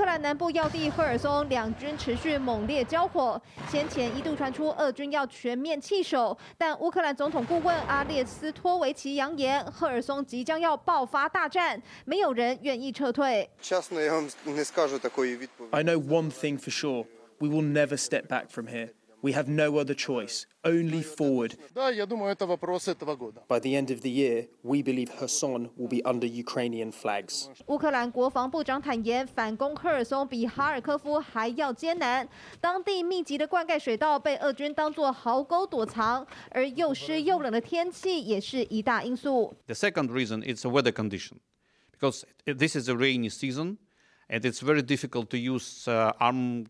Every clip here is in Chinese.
乌克兰南部要地赫尔松两军持续猛烈交火，先前一度传出俄军要全面弃守，但乌克兰总统顾问阿列斯托维奇扬言，赫尔松即将要爆发大战，没有人愿意撤退。I know one thing for sure: we will never step back from here. We have no other choice, only forward. By the end of the year, we believe Kherson will be under Ukrainian flags. 乌克兰国防部长坦言，反攻科尔松比哈尔科夫还要艰难。当地密集的灌溉水道被俄军当作壕沟躲藏，而又湿又冷的天气也是一大因素。The second reason is the weather condition, because this is a rainy season. And it's very difficult to use armed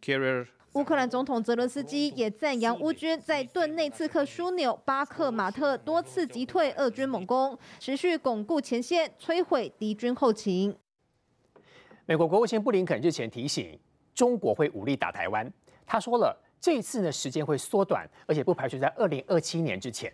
carrier. 乌克兰总统泽伦斯基也赞扬乌军在顿内刺客枢纽巴克马特多次击退俄军猛攻，持续巩固前线，摧毁敌军后勤。美国国务卿布林肯日前提醒中国会武力打台湾，他说了这次呢时间会缩短，而且不排除在二零二七年之前。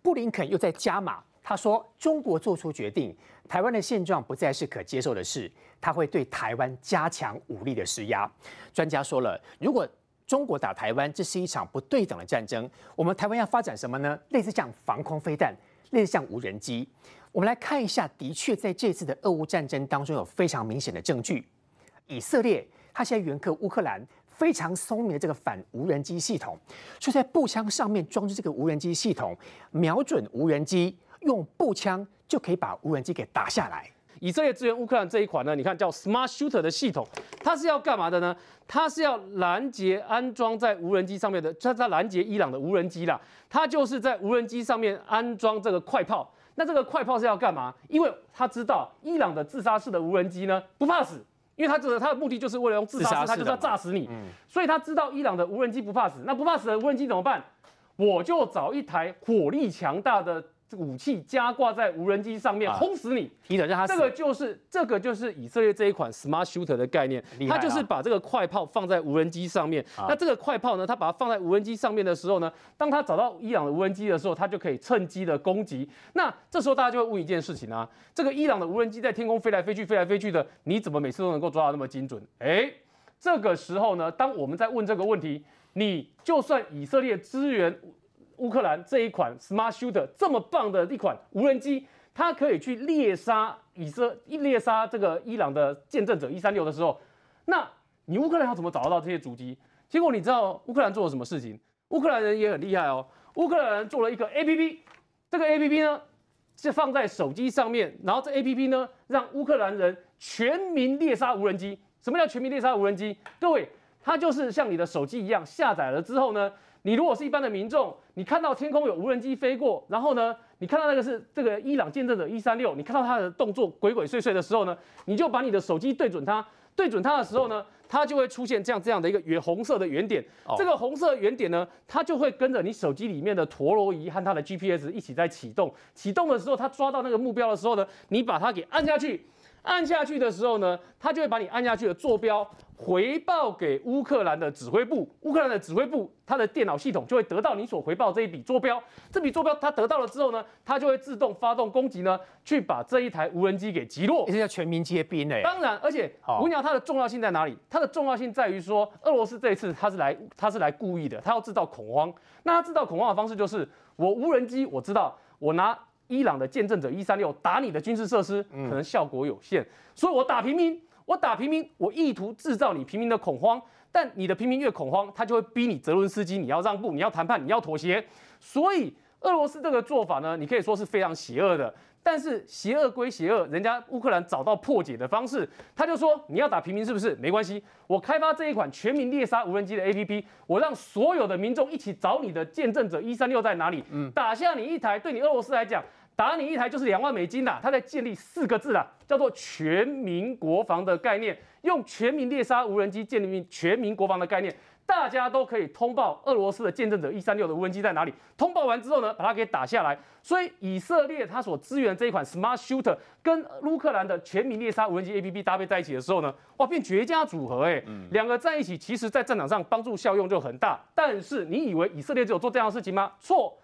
布林肯又在加码。他说：“中国做出决定，台湾的现状不再是可接受的事，他会对台湾加强武力的施压。”专家说了，如果中国打台湾，这是一场不对等的战争。我们台湾要发展什么呢？类似像防空飞弹，类似像无人机。我们来看一下，的确在这次的俄乌战争当中有非常明显的证据。以色列他现在援克乌克兰非常聪明的这个反无人机系统，就在步枪上面装置这个无人机系统，瞄准无人机。用步枪就可以把无人机给打下来。以色列支援乌克兰这一款呢，你看叫 Smart Shooter 的系统，它是要干嘛的呢？它是要拦截安装在无人机上面的，它在拦截伊朗的无人机啦。它就是在无人机上面安装这个快炮。那这个快炮是要干嘛？因为他知道伊朗的自杀式的无人机呢不怕死，因为他这个他的目的就是为了用自杀式，他就是要炸死你。所以他知道伊朗的无人机不怕死，那不怕死的无人机怎么办？我就找一台火力强大的。武器加挂在无人机上面轰死你，这个就是这个就是以色列这一款 Smart Shooter 的概念，它就是把这个快炮放在无人机上面。那这个快炮呢，它把它放在无人机上面的时候呢，当它找到伊朗的无人机的时候，它就可以趁机的攻击。那这时候大家就会问一件事情啊，这个伊朗的无人机在天空飞来飞去，飞来飞去的，你怎么每次都能够抓到那么精准？哎，这个时候呢，当我们在问这个问题，你就算以色列支援。乌克兰这一款 Smart Shooter 这么棒的一款无人机，它可以去猎杀以色猎杀这个伊朗的见证者一三六的时候，那你乌克兰要怎么找得到这些主机？结果你知道乌克兰做了什么事情？乌克兰人也很厉害哦，乌克兰人做了一个 A P P，这个 A P P 呢是放在手机上面，然后这 A P P 呢让乌克兰人全民猎杀无人机。什么叫全民猎杀无人机？各位，它就是像你的手机一样，下载了之后呢？你如果是一般的民众，你看到天空有无人机飞过，然后呢，你看到那个是这个伊朗见证者一三六，你看到它的动作鬼鬼祟祟的时候呢，你就把你的手机对准它，对准它的时候呢，它就会出现这样这样的一个圆红色的圆点。这个红色圆点呢，它就会跟着你手机里面的陀螺仪和它的 GPS 一起在启动。启动的时候，它抓到那个目标的时候呢，你把它给按下去。按下去的时候呢，它就会把你按下去的坐标回报给乌克兰的指挥部。乌克兰的指挥部，它的电脑系统就会得到你所回报这一笔坐标。这笔坐标它得到了之后呢，它就会自动发动攻击呢，去把这一台无人机给击落。这叫全民皆兵诶。当然，而且我跟你讲，它的重要性在哪里？它的重要性在于说，俄罗斯这一次它是来，它是来故意的，它要制造恐慌。那它制造恐慌的方式就是，我无人机，我知道，我拿。伊朗的见证者一三六打你的军事设施，可能效果有限，所以我打平民，我打平民，我意图制造你平民的恐慌，但你的平民越恐慌，他就会逼你泽伦斯基，你要让步，你要谈判，你要妥协，所以俄罗斯这个做法呢，你可以说是非常邪恶的。但是邪恶归邪恶，人家乌克兰找到破解的方式，他就说你要打平民是不是？没关系，我开发这一款全民猎杀无人机的 APP，我让所有的民众一起找你的见证者一三六在哪里，打下你一台，对你俄罗斯来讲，打你一台就是两万美金啦。他在建立四个字啦，叫做全民国防的概念，用全民猎杀无人机建立全民国防的概念。大家都可以通报俄罗斯的见证者一三六的无人机在哪里。通报完之后呢，把它给打下来。所以以色列它所支援这一款 Smart Shooter 跟乌克兰的全民猎杀无人机 APP 搭配在一起的时候呢，哇，变绝佳组合哎！两个在一起，其实在战场上帮助效用就很大。但是你以为以色列只有做这样的事情吗？错，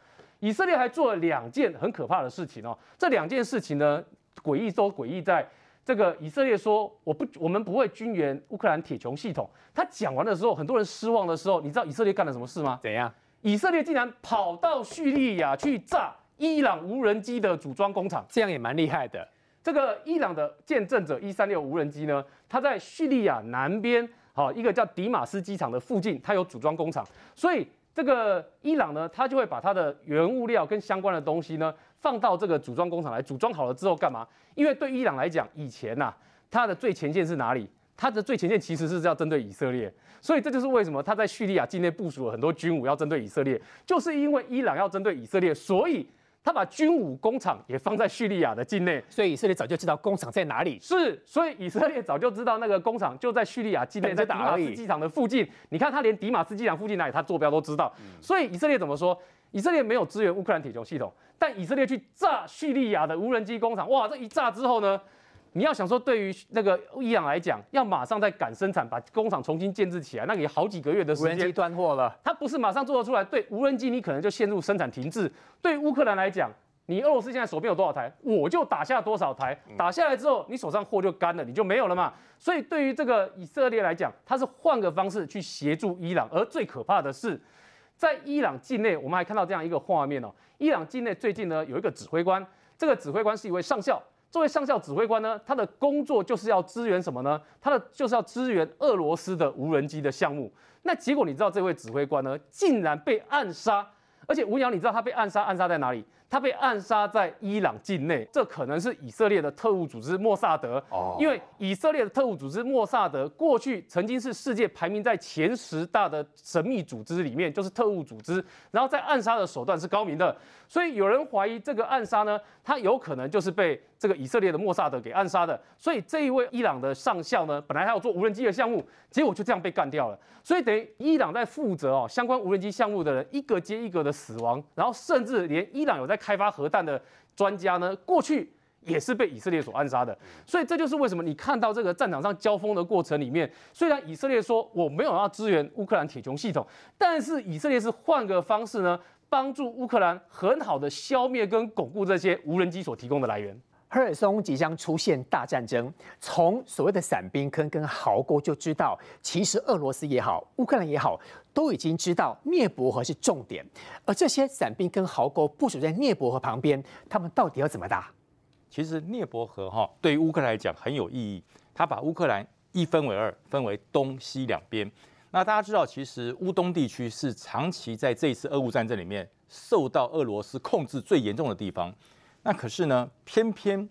以色列还做了两件很可怕的事情哦。这两件事情呢，诡异都诡异在这个以色列说我不我们不会军援乌克兰铁穹系统。他讲完的时候，很多人失望的时候，你知道以色列干了什么事吗？怎样？以色列竟然跑到叙利亚去炸伊朗无人机的组装工厂，这样也蛮厉害的。这个伊朗的见证者一三六无人机呢，它在叙利亚南边，好一个叫迪马斯机场的附近，它有组装工厂，所以这个伊朗呢，它就会把它的原物料跟相关的东西呢，放到这个组装工厂来，组装好了之后干嘛？因为对伊朗来讲，以前呐，它的最前线是哪里？它的最前线其实是要针对以色列，所以这就是为什么他在叙利亚境内部署了很多军武要针对以色列，就是因为伊朗要针对以色列，所以他把军武工厂也放在叙利亚的境内。所以以色列早就知道工厂在哪里。是，所以以色列早就知道那个工厂就在叙利亚境内，在迪马斯机场的附近。你看他连迪马斯机场附近哪里，他坐标都知道。所以以色列怎么说？以色列没有支援乌克兰铁穹系统，但以色列去炸叙利亚的无人机工厂。哇，这一炸之后呢？你要想说，对于那个伊朗来讲，要马上再赶生产，把工厂重新建制起来，那也好几个月的时间。无人机断货了，它不是马上做得出来。对无人机，你可能就陷入生产停滞。对乌克兰来讲，你俄罗斯现在手边有多少台，我就打下多少台。打下来之后，你手上货就干了，你就没有了嘛。所以对于这个以色列来讲，它是换个方式去协助伊朗。而最可怕的是，在伊朗境内，我们还看到这样一个画面哦。伊朗境内最近呢有一个指挥官，这个指挥官是一位上校。作为上校指挥官呢，他的工作就是要支援什么呢？他的就是要支援俄罗斯的无人机的项目。那结果你知道这位指挥官呢，竟然被暗杀，而且吴鸟，你知道他被暗杀暗杀在哪里？他被暗杀在伊朗境内，这可能是以色列的特务组织莫萨德。哦，因为以色列的特务组织莫萨德过去曾经是世界排名在前十大的神秘组织里面，就是特务组织。然后在暗杀的手段是高明的，所以有人怀疑这个暗杀呢，他有可能就是被这个以色列的莫萨德给暗杀的。所以这一位伊朗的上校呢，本来还要做无人机的项目，结果就这样被干掉了。所以等于伊朗在负责哦相关无人机项目的人一个接一个的死亡，然后甚至连伊朗有在开发核弹的专家呢，过去也是被以色列所暗杀的，所以这就是为什么你看到这个战场上交锋的过程里面，虽然以色列说我没有要支援乌克兰铁穹系统，但是以色列是换个方式呢，帮助乌克兰很好的消灭跟巩固这些无人机所提供的来源。赫尔松即将出现大战争，从所谓的伞兵坑跟壕沟就知道，其实俄罗斯也好，乌克兰也好，都已经知道涅伯河是重点。而这些伞兵跟壕沟部署在涅伯河旁边，他们到底要怎么打？其实涅伯河哈对于乌克兰来讲很有意义，它把乌克兰一分为二，分为东西两边。那大家知道，其实乌东地区是长期在这一次俄乌战争里面受到俄罗斯控制最严重的地方。那可是呢，偏偏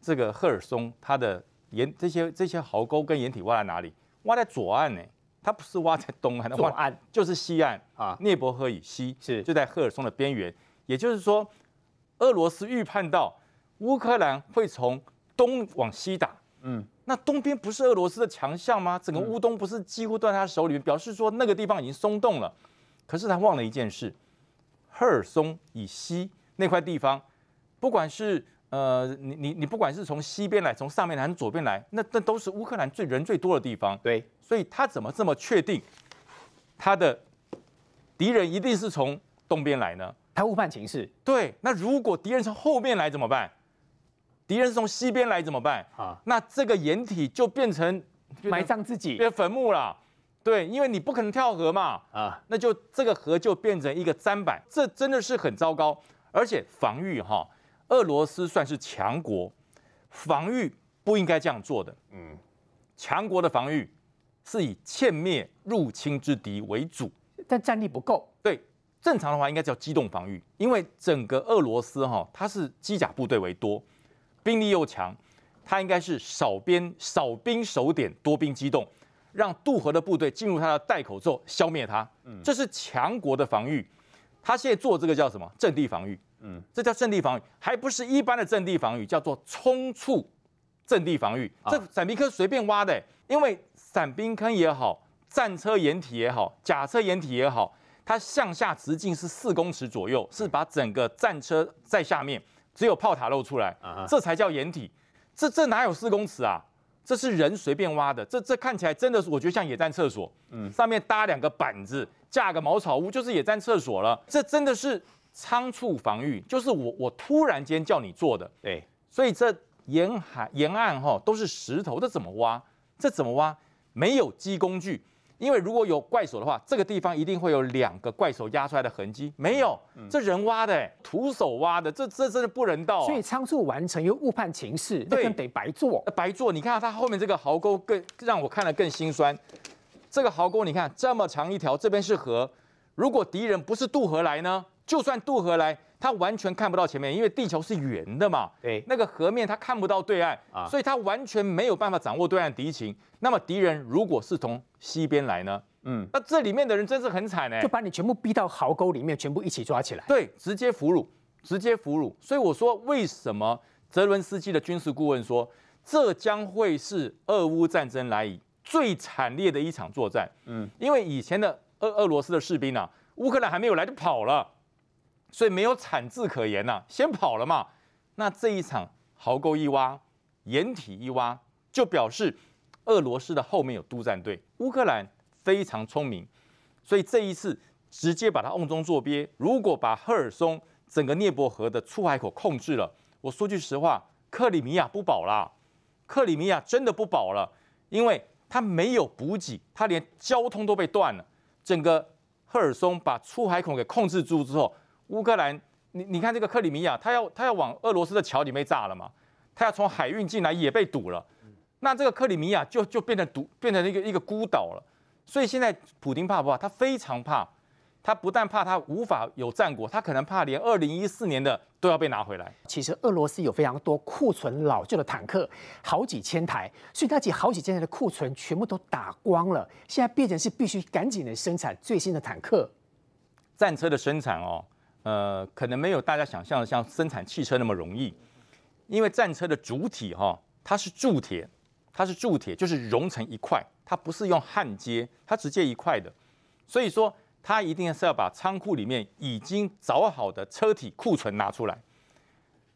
这个赫尔松，它的岩这些这些壕沟跟掩体挖在哪里？挖在左岸呢？它不是挖在东岸，左岸就是西岸啊，涅伯河以西是就在赫尔松的边缘。也就是说，俄罗斯预判到乌克兰会从东往西打，嗯，那东边不是俄罗斯的强项吗？整个乌东不是几乎断在他手里面，表示说那个地方已经松动了。可是他忘了一件事，赫尔松以西那块地方。不管是呃，你你你不管是从西边来，从上面来，还是左边来，那那都是乌克兰最人最多的地方。对，所以他怎么这么确定他的敌人一定是从东边来呢？他误判情势。对，那如果敌人从后面来怎么办？敌人是从西边来怎么办？啊，那这个掩体就变成埋葬自己，变坟墓了。对，因为你不可能跳河嘛。啊，那就这个河就变成一个砧板，这真的是很糟糕，而且防御哈。俄罗斯算是强国，防御不应该这样做的。嗯，强国的防御是以歼灭入侵之敌为主，但战力不够。对，正常的话应该叫机动防御，因为整个俄罗斯哈，它是机甲部队为多，兵力又强，它应该是少边少兵守点，多兵机动，让渡河的部队进入它的袋口之后消灭它。嗯，这是强国的防御。他现在做这个叫什么？阵地防御。嗯，这叫阵地防御，还不是一般的阵地防御，叫做冲促阵地防御。这伞兵坑随便挖的，因为伞兵坑也好，战车掩体也好，甲车掩体也好，它向下直径是四公尺左右，是把整个战车在下面，只有炮塔露出来，这才叫掩体。这这哪有四公尺啊？这是人随便挖的。这这看起来真的是，我觉得像野战厕所。嗯，上面搭两个板子，架个茅草屋，就是野战厕所了。这真的是。仓促防御就是我我突然间叫你做的，对，所以这沿海沿岸哈都是石头，这怎么挖？这怎么挖？没有机工具。因为如果有怪手的话，这个地方一定会有两个怪手压出来的痕迹。没有，这人挖的，徒手挖的，这这真的不人道。所以仓促完成又误判情势，那更得白做。白做，你看它后面这个壕沟更让我看了更心酸。这个壕沟你看这么长一条，这边是河，如果敌人不是渡河来呢？就算渡河来。他完全看不到前面，因为地球是圆的嘛。对，那个河面他看不到对岸啊，所以他完全没有办法掌握对岸敌情。那么敌人如果是从西边来呢？嗯，那这里面的人真是很惨哎，就把你全部逼到壕沟里面，全部一起抓起来。对，直接俘虏，直接俘虏。所以我说，为什么泽伦斯基的军事顾问说，这将会是俄乌战争来以最惨烈的一场作战？嗯，因为以前的俄俄罗斯的士兵啊，乌克兰还没有来就跑了。所以没有产字可言呐，先跑了嘛。那这一场壕沟一挖，掩体一挖，就表示俄罗斯的后面有督战队。乌克兰非常聪明，所以这一次直接把它瓮中捉鳖。如果把赫尔松整个涅伯河的出海口控制了，我说句实话，克里米亚不保啦。克里米亚真的不保了，因为它没有补给，它连交通都被断了。整个赫尔松把出海口给控制住之后。乌克兰，你你看这个克里米亚，他要他要往俄罗斯的桥里面炸了嘛？他要从海运进来也被堵了，那这个克里米亚就就变成堵，变成一个一个孤岛了。所以现在普京怕不怕？他非常怕，他不但怕他无法有战果，他可能怕连二零一四年的都要被拿回来。其实俄罗斯有非常多库存老旧的坦克，好几千台，所以他几好几千台的库存全部都打光了，现在变成是必须赶紧的生产最新的坦克、战车的生产哦。呃，可能没有大家想象的像生产汽车那么容易，因为战车的主体哈，它是铸铁，它是铸铁，就是融成一块，它不是用焊接，它直接一块的，所以说它一定是要把仓库里面已经找好的车体库存拿出来，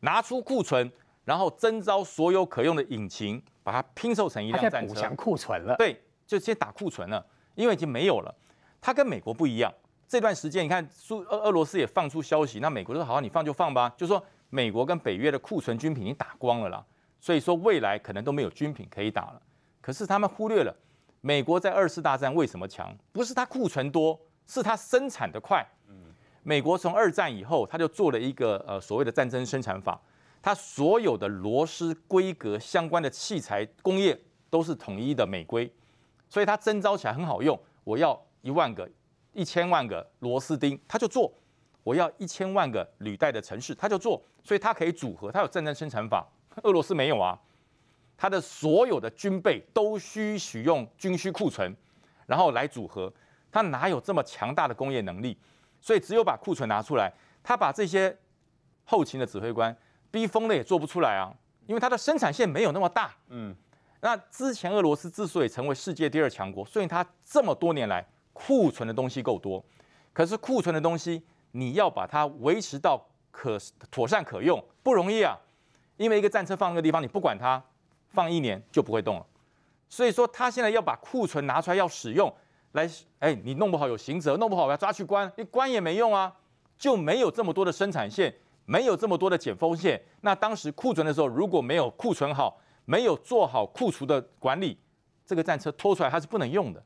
拿出库存，然后征召所有可用的引擎，把它拼凑成一辆战车。补强库存了。对，就先打库存了，因为已经没有了。它跟美国不一样。这段时间，你看苏俄俄罗斯也放出消息，那美国说好，你放就放吧，就说美国跟北约的库存军品已经打光了啦，所以说未来可能都没有军品可以打了。可是他们忽略了，美国在二次大战为什么强？不是它库存多，是它生产的快。美国从二战以后，他就做了一个呃所谓的战争生产法，它所有的螺丝规格相关的器材工业都是统一的美规，所以它征召起来很好用。我要一万个。一千万个螺丝钉，他就做；我要一千万个履带的城市，他就做。所以它可以组合，它有战争生产法。俄罗斯没有啊，它的所有的军备都需使用军需库存，然后来组合。它哪有这么强大的工业能力？所以只有把库存拿出来，他把这些后勤的指挥官逼疯了也做不出来啊，因为它的生产线没有那么大。嗯，那之前俄罗斯之所以成为世界第二强国，所以它这么多年来。库存的东西够多，可是库存的东西你要把它维持到可妥善可用不容易啊，因为一个战车放那个地方，你不管它，放一年就不会动了。所以说他现在要把库存拿出来要使用，来，哎，你弄不好有刑责，弄不好我要抓去关，你关也没用啊，就没有这么多的生产线，没有这么多的减风线。那当时库存的时候，如果没有库存好，没有做好库存的管理，这个战车拖出来它是不能用的。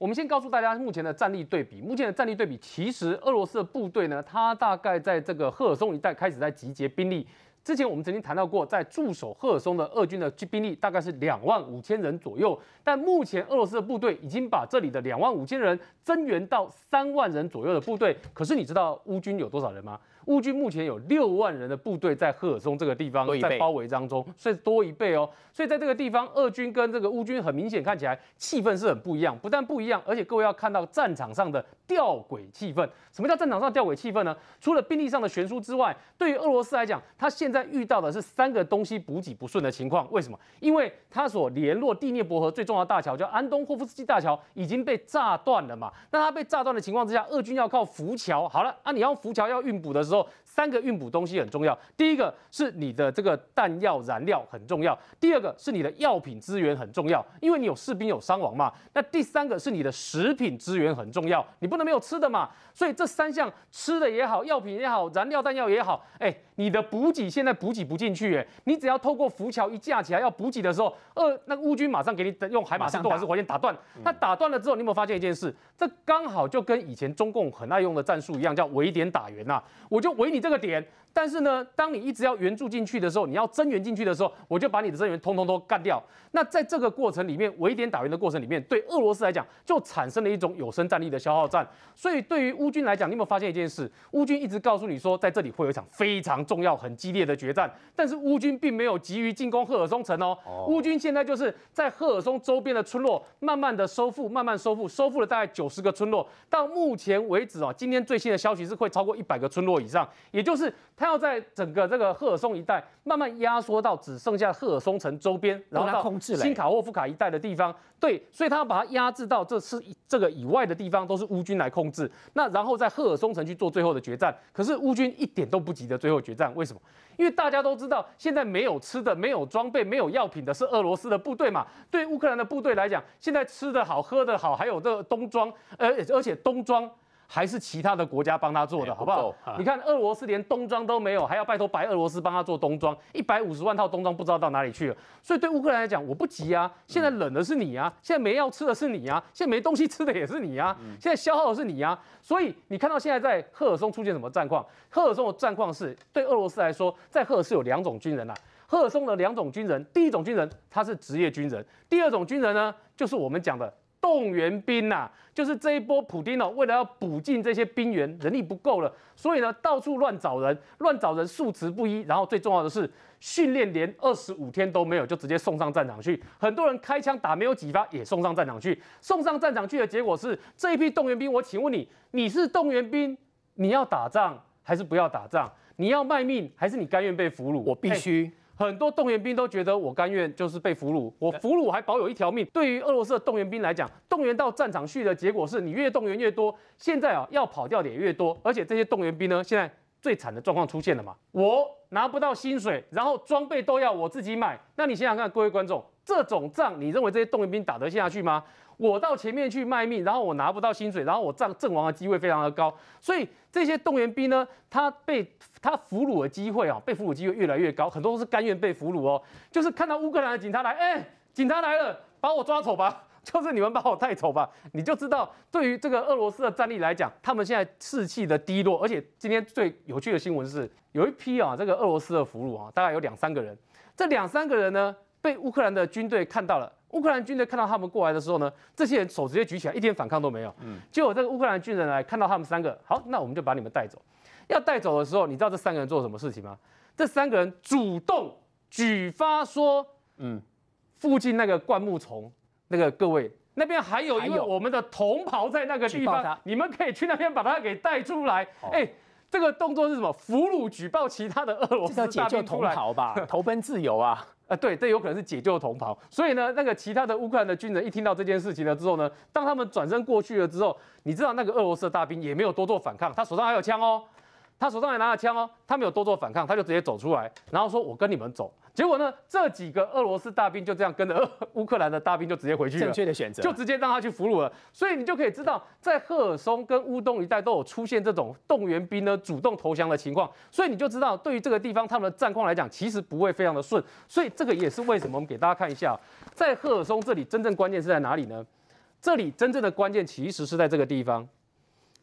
我们先告诉大家目前的战力对比。目前的战力对比，其实俄罗斯的部队呢，它大概在这个赫尔松一带开始在集结兵力。之前我们曾经谈到过，在驻守赫尔松的俄军的兵力大概是两万五千人左右。但目前俄罗斯的部队已经把这里的两万五千人增援到三万人左右的部队。可是你知道乌军有多少人吗？乌军目前有六万人的部队在赫尔松这个地方在包围当中，所以多一倍哦。所以在这个地方，俄军跟这个乌军很明显看起来气氛是很不一样。不但不一样，而且各位要看到战场上的吊诡气氛。什么叫战场上吊诡气氛呢？除了兵力上的悬殊之外，对于俄罗斯来讲，他现在遇到的是三个东西补给不顺的情况。为什么？因为他所联络第聂伯河最重要的大桥叫安东霍夫斯基大桥已经被炸断了嘛。那他被炸断的情况之下，俄军要靠浮桥。好了，啊，你要浮桥要运补的时候。So 三个运补东西很重要。第一个是你的这个弹药燃料很重要，第二个是你的药品资源很重要，因为你有士兵有伤亡嘛。那第三个是你的食品资源很重要，你不能没有吃的嘛。所以这三项吃的也好，药品也好，燃料弹药也好，哎，你的补给现在补给不进去，哎，你只要透过浮桥一架起来要补给的时候，呃那个乌军马上给你用海马斯多还是火箭打断。那打断了之后，你有没有发现一件事？这刚好就跟以前中共很爱用的战术一样，叫围点打援呐，我就围你。这个点，但是呢，当你一直要援助进去的时候，你要增援进去的时候，我就把你的增援通通都干掉。那在这个过程里面，围点打援的过程里面，对俄罗斯来讲，就产生了一种有生战力的消耗战。所以对于乌军来讲，你有没有发现一件事？乌军一直告诉你说，在这里会有一场非常重要、很激烈的决战，但是乌军并没有急于进攻赫尔松城哦。乌军现在就是在赫尔松周边的村落，慢慢的收复，慢慢收复，收复了大概九十个村落。到目前为止啊，今天最新的消息是会超过一百个村落以上。也就是他要在整个这个赫尔松一带慢慢压缩到只剩下赫尔松城周边，然后到新卡沃夫卡一带的地方。对，所以他要把它压制到这是这个以外的地方，都是乌军来控制。那然后在赫尔松城去做最后的决战。可是乌军一点都不急着最后决战，为什么？因为大家都知道，现在没有吃的、没有装备、没有药品的是俄罗斯的部队嘛。对乌克兰的部队来讲，现在吃的好、喝的好，还有这个冬装，而而且冬装。还是其他的国家帮他做的，好不好？你看俄罗斯连冬装都没有，还要拜托白俄罗斯帮他做冬装，一百五十万套冬装不知道到哪里去了。所以对乌克兰来讲，我不急啊，现在冷的是你啊，现在没药吃的是你啊，现在没东西吃的也是你啊，现在消耗的是你啊。所以你看到现在在赫尔松出现什么战况？赫尔松的战况是对俄罗斯来说，在赫尔是有两种军人啊。赫尔松的两种军人，第一种军人他是职业军人，第二种军人呢，就是我们讲的。动员兵呐，就是这一波普丁哦，为了要补进这些兵员，人力不够了，所以呢，到处乱找人，乱找人，数值不一。然后最重要的是，训练连二十五天都没有，就直接送上战场去。很多人开枪打没有几发，也送上战场去。送上战场去的结果是，这一批动员兵，我请问你，你是动员兵，你要打仗还是不要打仗？你要卖命还是你甘愿被俘虏？我必须。很多动员兵都觉得我甘愿就是被俘虏，我俘虏还保有一条命。对于俄罗斯的动员兵来讲，动员到战场去的结果是你越动员越多，现在啊要跑掉的也越多，而且这些动员兵呢，现在最惨的状况出现了嘛，我拿不到薪水，然后装备都要我自己买。那你想想看，各位观众，这种仗你认为这些动员兵打得下去吗？我到前面去卖命，然后我拿不到薪水，然后我战阵亡的机会非常的高，所以这些动员兵呢，他被他俘虏的机会啊，被俘虏机会越来越高，很多都是甘愿被俘虏哦，就是看到乌克兰的警察来，哎，警察来了，把我抓走吧，就是你们把我带走吧，你就知道对于这个俄罗斯的战力来讲，他们现在士气的低落，而且今天最有趣的新闻是，有一批啊，这个俄罗斯的俘虏啊，大概有两三个人，这两三个人呢，被乌克兰的军队看到了。乌克兰军队看到他们过来的时候呢，这些人手直接举起来，一点反抗都没有。嗯，结果这个乌克兰军人来看到他们三个，好，那我们就把你们带走。要带走的时候，你知道这三个人做什么事情吗？这三个人主动举发说，嗯，附近那个灌木丛，那个各位那边还有一个我们的同袍在那个地方，你们可以去那边把他给带出来。哎，这个动作是什么？俘虏举报其他的俄罗斯大兵同袍吧，投奔自由啊。啊，对，这有可能是解救同袍，所以呢，那个其他的乌克兰的军人一听到这件事情了之后呢，当他们转身过去了之后，你知道那个俄罗斯的大兵也没有多做反抗，他手上还有枪哦。他手上也拿着枪哦，他没有多做反抗，他就直接走出来，然后说：“我跟你们走。”结果呢，这几个俄罗斯大兵就这样跟着 乌克兰的大兵就直接回去了，正确的选择，就直接让他去俘虏了。所以你就可以知道，在赫尔松跟乌东一带都有出现这种动员兵呢主动投降的情况，所以你就知道，对于这个地方他们的战况来讲，其实不会非常的顺。所以这个也是为什么我们给大家看一下，在赫尔松这里真正关键是在哪里呢？这里真正的关键其实是在这个地方，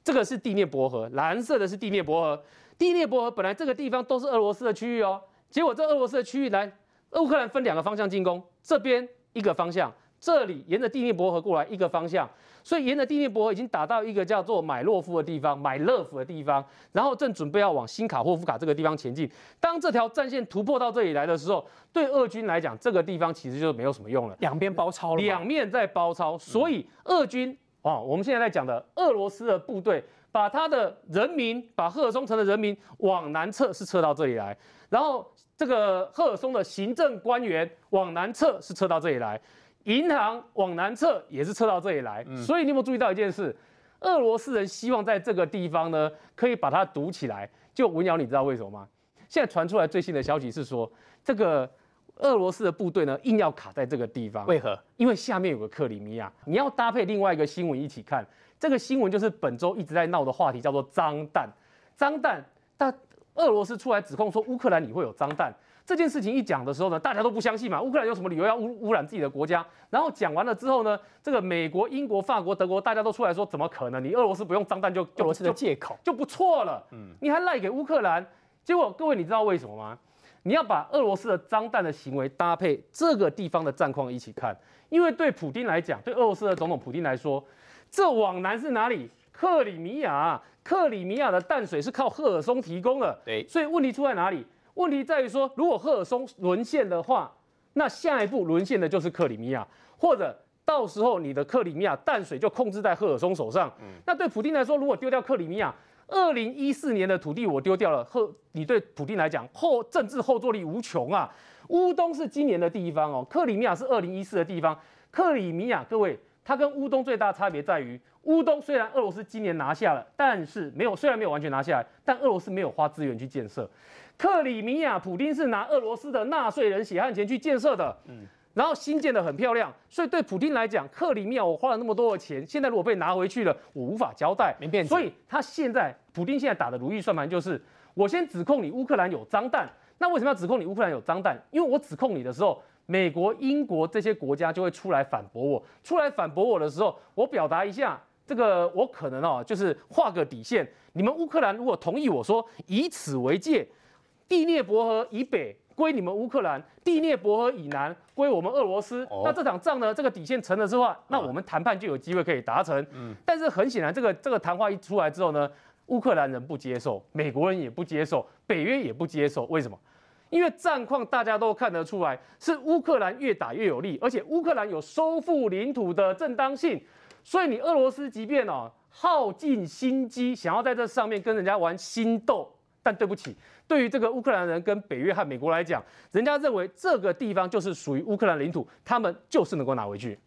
这个是地涅伯河，蓝色的是地涅伯河。第聂伯河本来这个地方都是俄罗斯的区域哦，结果这俄罗斯的区域来，乌克兰分两个方向进攻，这边一个方向，这里沿着第聂伯河过来一个方向，所以沿着第聂伯河已经打到一个叫做买洛夫的地方，买勒夫的地方，然后正准备要往新卡霍夫卡这个地方前进。当这条战线突破到这里来的时候，对俄军来讲，这个地方其实就没有什么用了，两边包抄了，两面在包抄，所以俄军啊，我们现在在讲的俄罗斯的部队。把他的人民，把赫尔松城的人民往南撤，是撤到这里来；然后这个赫尔松的行政官员往南撤，是撤到这里来；银行往南撤，也是撤到这里来。所以你有没有注意到一件事？俄罗斯人希望在这个地方呢，可以把它堵起来。就文瑶，你知道为什么吗？现在传出来最新的消息是说，这个俄罗斯的部队呢，硬要卡在这个地方。为何？因为下面有个克里米亚。你要搭配另外一个新闻一起看。这个新闻就是本周一直在闹的话题，叫做脏弹。脏弹，但俄罗斯出来指控说乌克兰你会有脏弹。这件事情一讲的时候呢，大家都不相信嘛。乌克兰有什么理由要污污染自己的国家？然后讲完了之后呢，这个美国、英国、法国、德国大家都出来说，怎么可能？你俄罗斯不用脏弹就俄罗斯的借口就不错了。嗯，你还赖给乌克兰？结果各位你知道为什么吗？你要把俄罗斯的脏弹的行为搭配这个地方的战况一起看，因为对普京来讲，对俄罗斯的总统普京来说，这往南是哪里？克里米亚。克里米亚的淡水是靠赫尔松提供的。对，所以问题出在哪里？问题在于说，如果赫尔松沦陷的话，那下一步沦陷的就是克里米亚，或者到时候你的克里米亚淡水就控制在赫尔松手上。嗯，那对普京来说，如果丢掉克里米亚，二零一四年的土地我丢掉了，后你对普京来讲后政治后坐力无穷啊。乌东是今年的地方哦，克里米亚是二零一四的地方。克里米亚，各位，它跟乌东最大差别在于，乌东虽然俄罗斯今年拿下了，但是没有虽然没有完全拿下来，但俄罗斯没有花资源去建设。克里米亚，普丁是拿俄罗斯的纳税人血汗钱去建设的，嗯，然后新建的很漂亮，所以对普丁来讲，克里米亚我花了那么多的钱，现在如果被拿回去了，我无法交代，没变。所以他现在，普丁现在打的如意算盘就是，我先指控你乌克兰有脏弹，那为什么要指控你乌克兰有脏弹？因为我指控你的时候，美国、英国这些国家就会出来反驳我，出来反驳我的时候，我表达一下这个，我可能哦，就是画个底线，你们乌克兰如果同意我说以此为界。第聂伯河以北归你们乌克兰，第聂伯河以南归我们俄罗斯。那这场仗呢，这个底线成了之后，那我们谈判就有机会可以达成。嗯，但是很显然，这个这个谈话一出来之后呢，乌克兰人不接受，美国人也不接受，北约也不接受。为什么？因为战况大家都看得出来，是乌克兰越打越有利，而且乌克兰有收复领土的正当性。所以你俄罗斯即便哦耗尽心机，想要在这上面跟人家玩心斗，但对不起。对于这个乌克兰人跟北约和美国来讲，人家认为这个地方就是属于乌克兰领土，他们就是能够拿回去。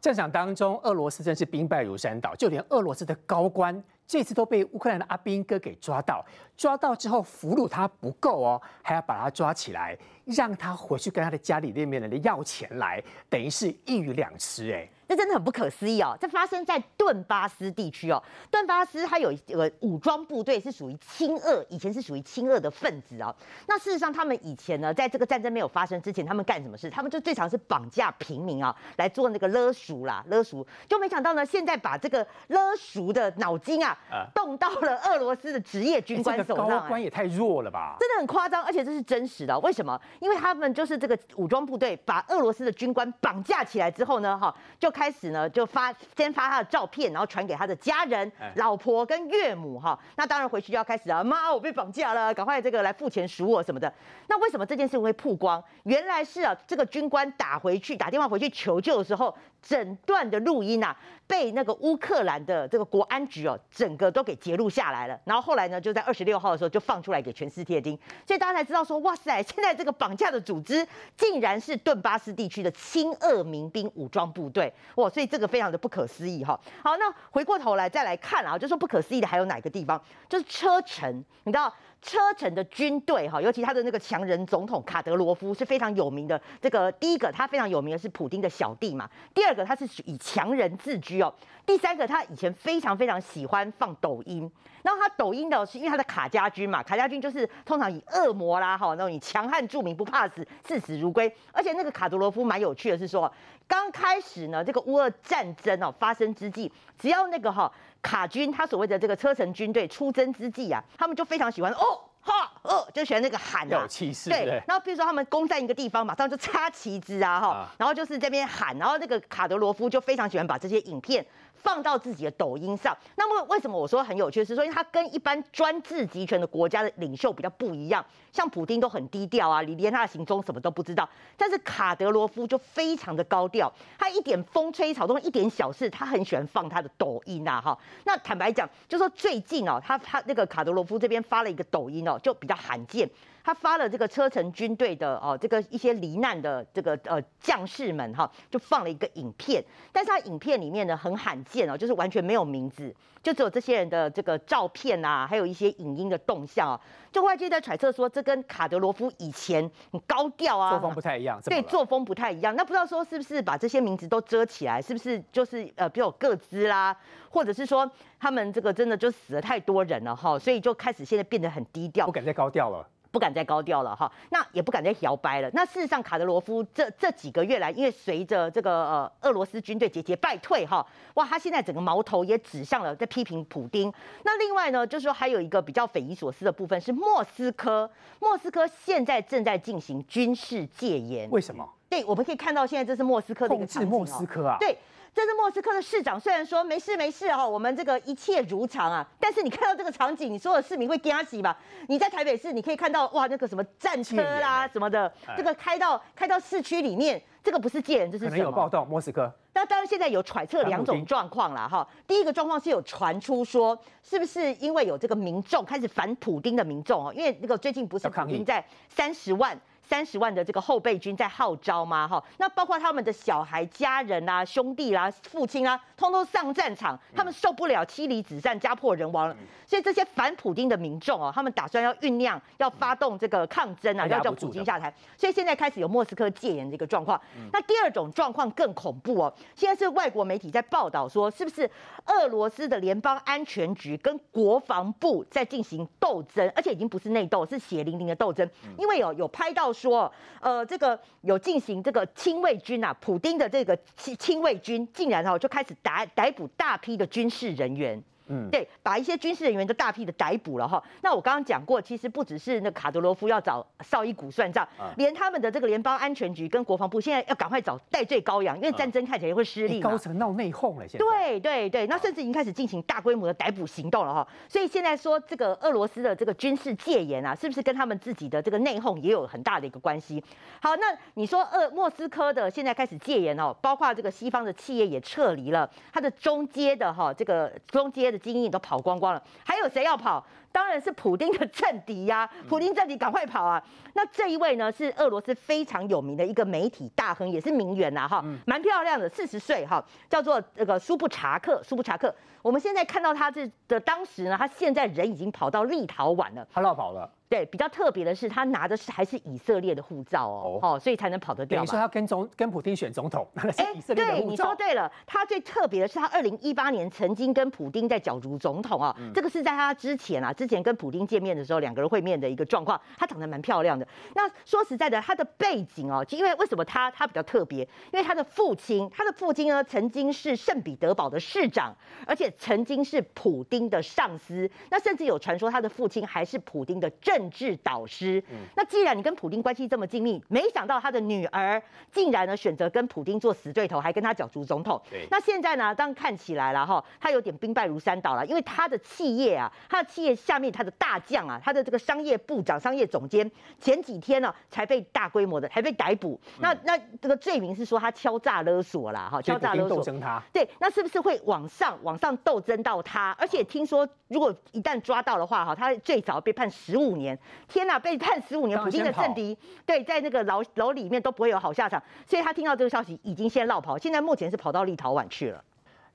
战场当中，俄罗斯真是兵败如山倒，就连俄罗斯的高官这次都被乌克兰的阿兵哥给抓到，抓到之后俘虏他不够哦，还要把他抓起来，让他回去跟他的家里面的人要钱来，等于是一鱼两吃哎。那真的很不可思议哦！这发生在顿巴斯地区哦。顿巴斯它有一个武装部队是属于亲俄，以前是属于亲俄的分子哦。那事实上，他们以前呢，在这个战争没有发生之前，他们干什么事？他们就最常是绑架平民啊，来做那个勒赎啦，勒赎。就没想到呢，现在把这个勒赎的脑筋啊，动到了俄罗斯的职业军官手上。高官也太弱了吧！真的很夸张，而且这是真实的。为什么？因为他们就是这个武装部队把俄罗斯的军官绑架起来之后呢，哈，就。开始呢，就发先发他的照片，然后传给他的家人、老婆跟岳母哈。那当然回去就要开始啊，妈，我被绑架了，赶快这个来付钱赎我什么的。那为什么这件事会曝光？原来是啊，这个军官打回去打电话回去求救的时候。整段的录音啊，被那个乌克兰的这个国安局哦，整个都给截录下来了。然后后来呢，就在二十六号的时候就放出来给全世界听，所以大家才知道说，哇塞，现在这个绑架的组织竟然是顿巴斯地区的亲俄民兵武装部队，哇，所以这个非常的不可思议哈。好，那回过头来再来看啊，就说不可思议的还有哪个地方？就是车臣，你知道？车臣的军队哈，尤其他的那个强人总统卡德罗夫是非常有名的。这个第一个，他非常有名的是普丁的小弟嘛。第二个，他是以强人自居哦。第三个，他以前非常非常喜欢放抖音。然后他抖音的是因为他的卡家军嘛，卡家军就是通常以恶魔啦哈那种以强悍著名，不怕死，视死如归。而且那个卡德罗夫蛮有趣的是说，刚开始呢，这个乌俄战争哦发生之际，只要那个哈。卡军他所谓的这个车臣军队出征之际啊，他们就非常喜欢哦哈呃，就喜欢那个喊啊，有气势。对，然后比如说他们攻占一个地方，马上就插旗子啊哈，然后就是这边喊，然后那个卡德罗夫就非常喜欢把这些影片。放到自己的抖音上，那么为什么我说很有趣？是说，因为他跟一般专制集权的国家的领袖比较不一样，像普京都很低调啊，你连他的行踪什么都不知道。但是卡德罗夫就非常的高调，他一点风吹草动，一点小事，他很喜欢放他的抖音啊，哈。那坦白讲，就说最近哦，他他那个卡德罗夫这边发了一个抖音哦，就比较罕见。他发了这个车臣军队的哦，这个一些罹难的这个呃将士们哈，就放了一个影片，但是他影片里面呢很罕见哦，就是完全没有名字，就只有这些人的这个照片啊，还有一些影音的动向啊，就外界在揣测说，这跟卡德罗夫以前很高调啊，作风不太一样，对，作风不太一样。那不知道说是不是把这些名字都遮起来，是不是就是呃比较各资啦，或者是说他们这个真的就死了太多人了哈，所以就开始现在变得很低调，不敢再高调了。不敢再高调了哈，那也不敢再摇摆了。那事实上，卡德罗夫这这几个月来，因为随着这个呃俄罗斯军队节节败退哈，哇，他现在整个矛头也指向了在批评普丁。那另外呢，就是说还有一个比较匪夷所思的部分是莫斯科，莫斯科现在正在进行军事戒严。为什么？对，我们可以看到现在这是莫斯科的一个控制莫斯科啊。对。这是莫斯科的市长，虽然说没事没事哈，我们这个一切如常啊，但是你看到这个场景，你所有市民会惊喜吧？你在台北市，你可以看到哇，那个什么战车啦什么的，这个开到开到市区里面，这个不是借人，这是什么？有暴动，莫斯科。那当然现在有揣测两种状况了哈。第一个状况是有传出说，是不是因为有这个民众开始反普丁的民众哦，因为那个最近不是普丁在三十万。三十万的这个后备军在号召吗？哈，那包括他们的小孩、家人啊、兄弟啦、父亲啊，通通上战场，他们受不了妻离子散、家破人亡了。所以这些反普京的民众哦，他们打算要酝酿、要发动这个抗争啊，要叫普京下台。所以现在开始有莫斯科戒严这个状况。那第二种状况更恐怖哦，现在是外国媒体在报道说，是不是俄罗斯的联邦安全局跟国防部在进行斗争，而且已经不是内斗，是血淋淋的斗争，因为有有拍到。说，呃，这个有进行这个亲卫军啊，普丁的这个亲亲卫军，竟然哈就开始逮逮捕大批的军事人员。嗯，对，把一些军事人员都大批的逮捕了哈。那我刚刚讲过，其实不只是那卡德罗夫要找绍伊古算账，连他们的这个联邦安全局跟国防部现在要赶快找戴罪羔羊，因为战争看起来会失利高层闹内讧了，现在。对对对，那甚至已经开始进行大规模的逮捕行动了哈。所以现在说这个俄罗斯的这个军事戒严啊，是不是跟他们自己的这个内讧也有很大的一个关系？好，那你说俄莫斯科的现在开始戒严哦，包括这个西方的企业也撤离了，它的中阶的哈这个中阶的精英都跑光光了，还有谁要跑？当然是普丁的政敌呀！普丁政敌赶快跑啊！那这一位呢，是俄罗斯非常有名的一个媒体大亨，也是名媛呐，哈，蛮漂亮的，四十岁哈，叫做这个苏布查克，苏布查克。我们现在看到他这的当时呢，他现在人已经跑到立陶宛了，他绕跑了。对，比较特别的是，他拿的是还是以色列的护照哦，哦，所以才能跑得掉。你说他跟总跟普丁选总统，拿的是以色列的护照。对，你说对了。他最特别的是，他二零一八年曾经跟普丁在角逐总统啊，这个是在他之前啊，之前跟普丁见面的时候，两个人会面的一个状况。他长得蛮漂亮的。那说实在的，他的背景哦，因为为什么他他比较特别？因为他的父亲，他的父亲呢，曾经是圣彼得堡的市长，而且曾经是普丁的上司。那甚至有传说，他的父亲还是普丁的政治导师。嗯，那既然你跟普丁关系这么亲密，没想到他的女儿竟然呢选择跟普丁做死对头，还跟他角逐总统。那现在呢，当看起来了哈，他有点兵败如山倒了，因为他的企业啊，他的企业下面他的大将啊，他的这个商业部长、商业总监，前几天呢才被大规模的还被逮捕。那那这个罪名是说他敲诈勒索啦，哈，敲诈勒索。他。对，那是不是会往上往上斗争到他？而且听说如果一旦抓到的话，哈，他最早被判十五年。天哪！被判十五年，普京的政敌，对，在那个牢牢里面都不会有好下场，所以他听到这个消息，已经先绕跑，现在目前是跑到立陶宛去了。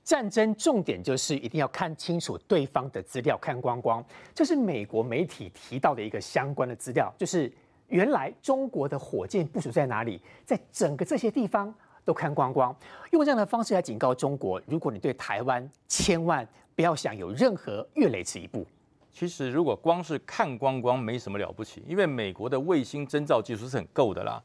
战争重点就是一定要看清楚对方的资料，看光光。这是美国媒体提到的一个相关的资料，就是原来中国的火箭部署在哪里，在整个这些地方都看光光，用这样的方式来警告中国：如果你对台湾，千万不要想有任何越雷池一步。其实，如果光是看光光，没什么了不起，因为美国的卫星侦造技术是很够的啦。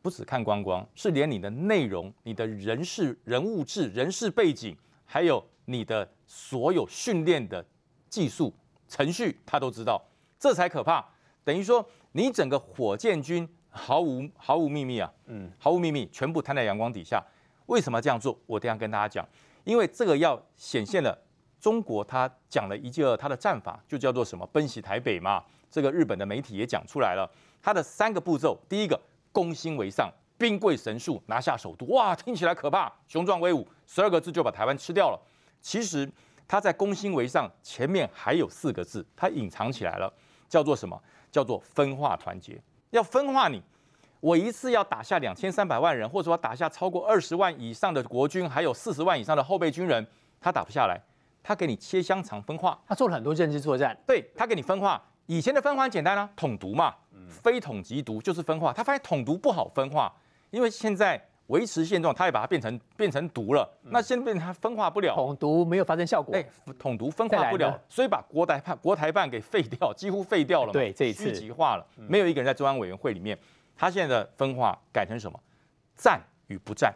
不止看光光，是连你的内容、你的人事、人物志、人事背景，还有你的所有训练的技术程序，他都知道，这才可怕。等于说，你整个火箭军毫无毫无秘密啊，嗯，毫无秘密，全部摊在阳光底下。为什么这样做？我等下跟大家讲，因为这个要显现了。中国他讲了一个他的战法，就叫做什么奔袭台北嘛。这个日本的媒体也讲出来了，他的三个步骤：第一个攻心为上，兵贵神速，拿下首都。哇，听起来可怕，雄壮威武，十二个字就把台湾吃掉了。其实他在攻心为上前面还有四个字，他隐藏起来了，叫做什么？叫做分化团结，要分化你。我一次要打下两千三百万人，或者说打下超过二十万以上的国军，还有四十万以上的后备军人，他打不下来，他给你切香肠分化，他做了很多认知作战，对他给你分化。以前的分化很简单啊，统独嘛，非统即独就是分化。他发现统独不好分化，因为现在维持现状，他也把它变成变成独了，那现在变成它分化不了，统独没有发生效果，哎，统独分化不了，所以把国台办国台办给废掉，几乎废掉了，对，这一次虚极化了，没有一个人在中央委员会里面。他现在的分化改成什么？战与不战。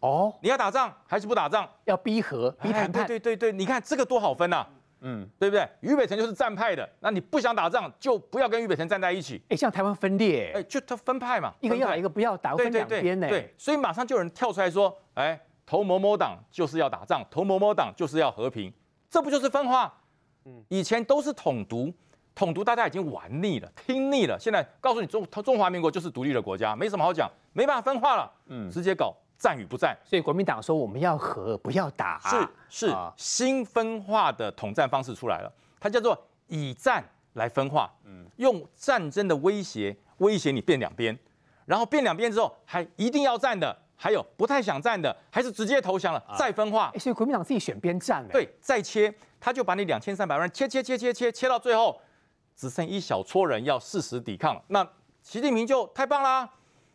哦，你要打仗还是不打仗？要逼和逼谈判。对对对，你看这个多好分呐。嗯，对不对？俞北辰就是战派的，那你不想打仗就不要跟俞北辰站在一起。哎，像台湾分裂，哎，就他分派嘛，一个要打，一个不要打，分两边呢。对，所以马上就有人跳出来说，哎，投某某党就是要打仗，投某某党就是要和平，这不就是分化？嗯，以前都是统独。统独大家已经玩腻了，听腻了。现在告诉你中中华民国就是独立的国家，没什么好讲，没办法分化了。嗯，直接搞战与不战。所以国民党说我们要和，不要打。是是，新分化的统战方式出来了，它叫做以战来分化。嗯，用战争的威胁威胁你变两边，然后变两边之后还一定要战的，还有不太想战的，还是直接投降了再分化。所以国民党自己选边站。对，再切，他就把你两千三百万人切切切切切切到最后。只剩一小撮人要誓死抵抗，那习近平就太棒啦！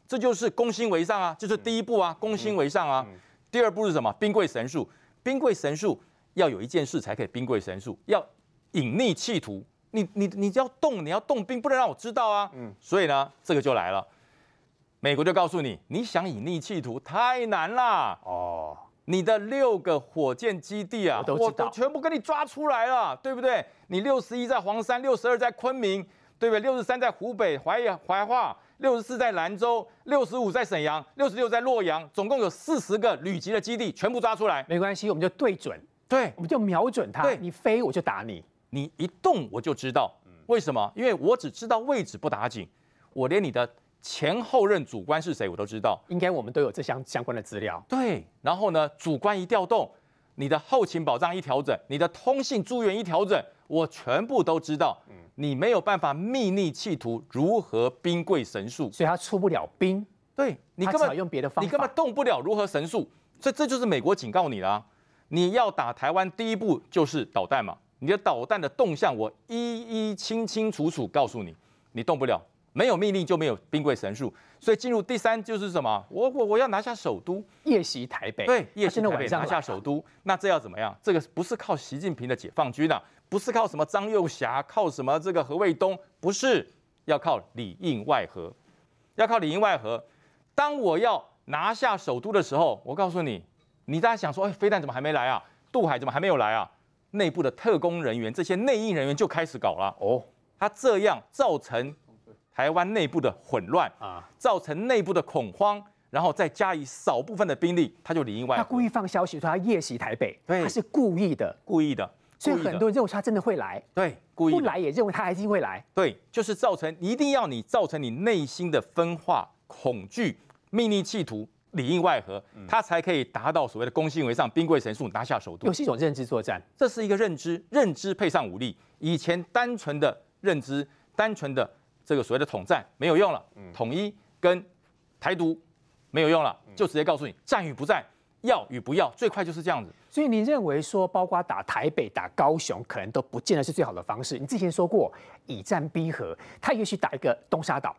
这就是攻心为上啊，就是第一步啊，攻心为上啊。第二步是什么？兵贵神速，兵贵神速要有一件事才可以兵贵神速，要隐匿企图。你你你要动，你要动兵，不能让我知道啊。嗯，所以呢，这个就来了，美国就告诉你，你想隐匿企图太难啦。哦。你的六个火箭基地啊，我都全部给你抓出来了，对不对？你六十一在黄山，六十二在昆明，对不对？六十三在湖北怀怀化，六十四在兰州，六十五在沈阳，六十六在洛阳，总共有四十个旅级的基地，全部抓出来。没关系，我们就对准，对，我们就瞄准它。你飞我就打你，你一动我就知道。为什么？因为我只知道位置不打紧，我连你的。前后任主官是谁，我都知道。应该我们都有这相相关的资料。对，然后呢，主官一调动，你的后勤保障一调整，你的通信资源一调整，我全部都知道。嗯，你没有办法秘密企图如何兵贵神速，所以他出不了兵。对，你根本用别的方法，你根本动不了如何神速。所以这就是美国警告你了。你要打台湾，第一步就是导弹嘛。你的导弹的动向，我一一清清楚楚告诉你，你动不了。没有命令就没有兵贵神速，所以进入第三就是什么？我我我要拿下首都，夜袭台北。对，夜袭台北拿下首都，那这要怎么样？这个不是靠习近平的解放军啊，不是靠什么张幼霞，靠什么这个何卫东，不是，要靠里应外合，要靠里应外合。当我要拿下首都的时候，我告诉你，你大家想说，哎，飞弹怎么还没来啊？渡海怎么还没有来啊？内部的特工人员，这些内应人员就开始搞了。哦，他这样造成。台湾内部的混乱啊，造成内部的恐慌，然后再加以少部分的兵力，他就里应外合。他故意放消息说他夜袭台北，他是故意的，故意的。所以很多人认为他真的会来，对，故意不来也认为他还是会来。对，就是造成一定要你造成你内心的分化、恐惧、秘密企图、里应外合，他才可以达到所谓的攻心为上、兵贵神速、拿下首都。又是一种认知作战，这是一个认知，认知配上武力。以前单纯的认知，单纯的。这个所谓的统战没有用了，统一跟台独没有用了，就直接告诉你战与不战，要与不要，最快就是这样子。所以你认为说，包括打台北、打高雄，可能都不见得是最好的方式。你之前说过以战逼和，他也许打一个东沙岛，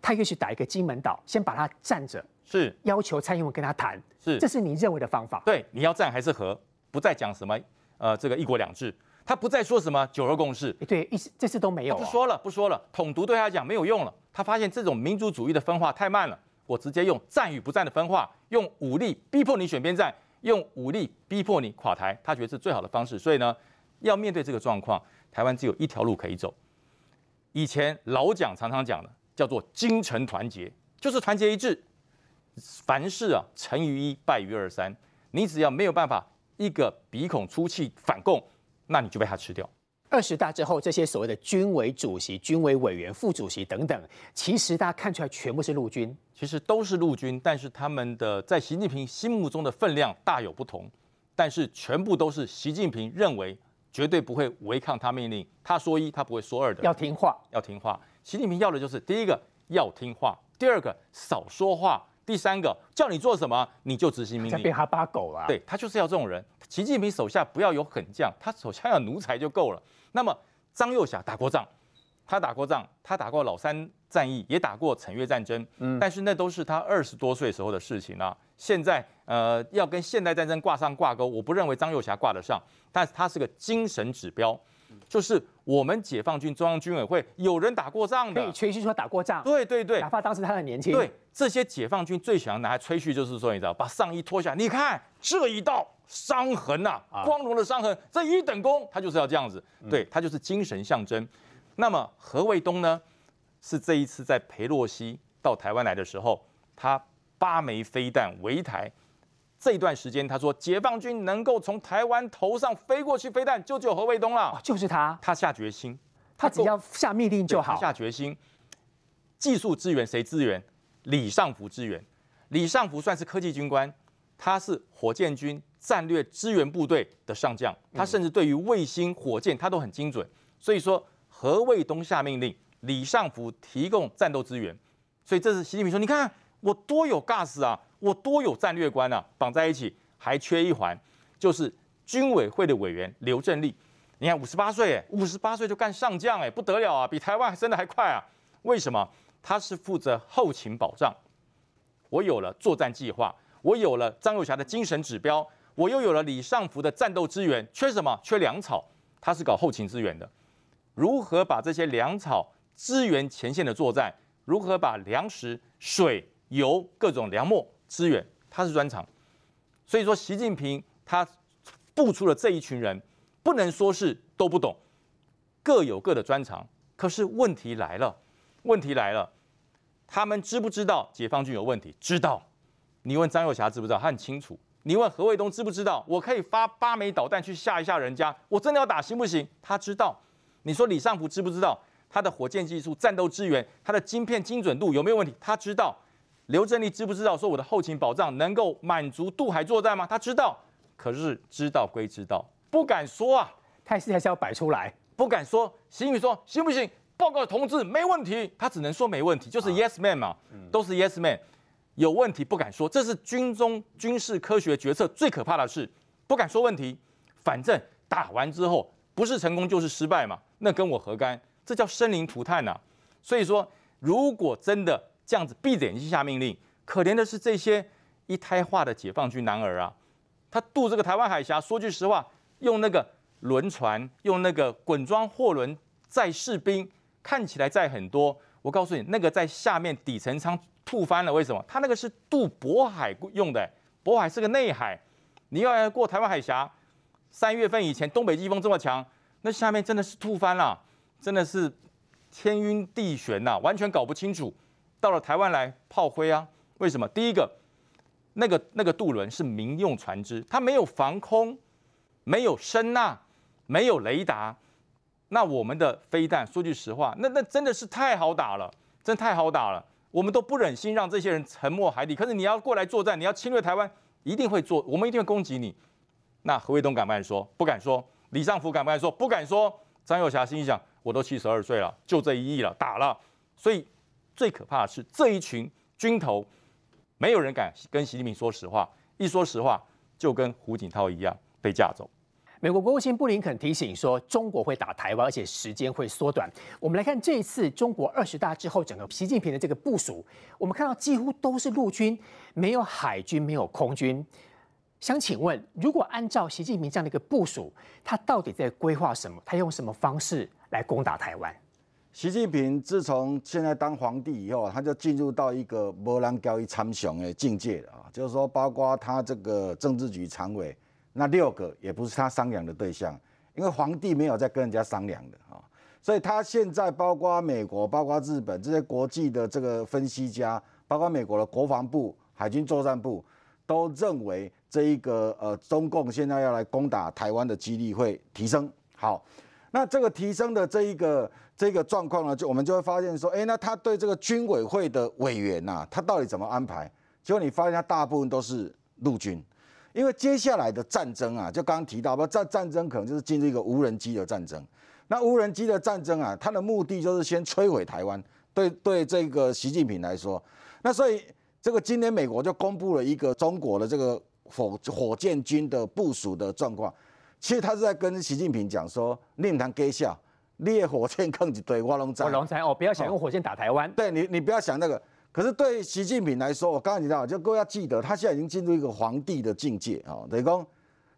他也许打一个金门岛，先把它占着，是要求蔡英文跟他谈，是这是你认为的方法？对，你要战还是和，不再讲什么呃这个一国两制。他不再说什么九二共识，对，一这次都没有，不说了，不说了。统独对他讲没有用了，他发现这种民族主义的分化太慢了，我直接用战与不战的分化，用武力逼迫你选边站，用武力逼迫你垮台，他觉得是最好的方式。所以呢，要面对这个状况，台湾只有一条路可以走。以前老蒋常常讲的叫做精诚团结，就是团结一致，凡事啊成于一，败于二三。你只要没有办法一个鼻孔出气反共。那你就被他吃掉。二十大之后，这些所谓的军委主席、军委委员、副主席等等，其实大家看出来全部是陆军，其实都是陆军，但是他们的在习近平心目中的分量大有不同。但是全部都是习近平认为绝对不会违抗他命令，他说一，他不会说二的，要听话，要听话。习近平要的就是第一个要听话，第二个少说话，第三个叫你做什么你就执行命令。变哈巴狗了，对他就是要这种人。习近平手下不要有狠将，他手下要奴才就够了。那么张幼侠打过仗，他打过仗，他打过老三战役，也打过陈越战争，嗯，但是那都是他二十多岁时候的事情了。现在呃要跟现代战争挂上挂钩，我不认为张幼侠挂得上，但是他是个精神指标，就是我们解放军中央军委会有人打过仗的，可以吹嘘说打过仗，对对对，哪怕当时他很年轻，对这些解放军最喜欢拿来吹嘘，就是说你知道，把上衣脱下，你看这一道伤痕呐，光荣的伤痕，这一等功，他就是要这样子，对他就是精神象征。那么何卫东呢，是这一次在裴洛西到台湾来的时候，他。八枚飞弹围台，这段时间他说解放军能够从台湾头上飞过去飞弹，就只有何卫东了，就是他，他下决心，他只要下命令就好，下决心。技术支援谁支援？李尚福支援。李尚福算是科技军官，他是火箭军战略支援部队的上将，他甚至对于卫星、火箭他都很精准。所以说何卫东下命令，李尚福提供战斗支援。所以这是习近平说，你看。我多有 gas 啊！我多有战略观啊！绑在一起还缺一环，就是军委会的委员刘振立。你看五十八岁，哎，五十八岁就干上将，哎，不得了啊！比台湾升的还快啊！为什么？他是负责后勤保障。我有了作战计划，我有了张幼霞的精神指标，我又有了李尚福的战斗资源，缺什么？缺粮草。他是搞后勤资源的，如何把这些粮草支援前线的作战？如何把粮食、水？油各种粮墨资源，他是专长，所以说习近平他布出了这一群人，不能说是都不懂，各有各的专长。可是问题来了，问题来了，他们知不知道解放军有问题？知道。你问张幼霞知不知道？他很清楚。你问何卫东知不知道？我可以发八枚导弹去吓一吓人家，我真的要打行不行？他知道。你说李尚福知不知道他的火箭技术、战斗支援、他的晶片精准度有没有问题？他知道。刘振立知不知道说我的后勤保障能够满足渡海作战吗？他知道，可是知道归知道，不敢说啊。态势还是要摆出来，不敢说。习近平说行不行？报告同志，没问题。他只能说没问题，就是 yes man 嘛，都是 yes man。有问题不敢说，这是军中军事科学决策最可怕的事，不敢说问题。反正打完之后不是成功就是失败嘛，那跟我何干？这叫生灵涂炭呐。所以说，如果真的。这样子闭着眼睛下命令，可怜的是这些一胎化的解放军男儿啊！他渡这个台湾海峡，说句实话，用那个轮船，用那个滚装货轮载士兵，看起来载很多。我告诉你，那个在下面底层舱吐翻了。为什么？他那个是渡渤海用的，渤海是个内海，你要过台湾海峡，三月份以前东北季风这么强，那下面真的是吐翻了，真的是天晕地旋呐，完全搞不清楚。到了台湾来炮灰啊？为什么？第一个，那个那个渡轮是民用船只，它没有防空，没有声呐，没有雷达。那我们的飞弹，说句实话，那那真的是太好打了，真太好打了。我们都不忍心让这些人沉没海底。可是你要过来作战，你要侵略台湾，一定会做，我们一定会攻击你。那何卫东敢不敢说？不敢说。李尚福敢不敢说？不敢说。张幼霞心想：我都七十二岁了，就这一亿了，打了。所以。最可怕的是这一群军头，没有人敢跟习近平说实话，一说实话就跟胡锦涛一样被架走。美国国务卿布林肯提醒说，中国会打台湾，而且时间会缩短。我们来看这一次中国二十大之后，整个习近平的这个部署，我们看到几乎都是陆军，没有海军，没有空军。想请问，如果按照习近平这样的一个部署，他到底在规划什么？他用什么方式来攻打台湾？习近平自从现在当皇帝以后，他就进入到一个波浪交易参雄的境界了啊！就是说，包括他这个政治局常委那六个，也不是他商量的对象，因为皇帝没有在跟人家商量的啊。所以他现在包括美国、包括日本这些国际的这个分析家，包括美国的国防部、海军作战部，都认为这一个呃中共现在要来攻打台湾的几率会提升。好，那这个提升的这一个。这个状况呢，就我们就会发现说，哎，那他对这个军委会的委员呐，他到底怎么安排？结果你发现他大部分都是陆军，因为接下来的战争啊，就刚刚提到，不战战争可能就是进入一个无人机的战争。那无人机的战争啊，它的目的就是先摧毁台湾。对对，这个习近平来说，那所以这个今年美国就公布了一个中国的这个火火箭军的部署的状况。其实他是在跟习近平讲说，令堂给笑，烈火箭坑子对卧龙站。卧龙站哦，不要想用火箭打台湾。对你，你不要想那个。可是对习近平来说，我刚刚提到，就各位要记得，他现在已经进入一个皇帝的境界啊。等于说，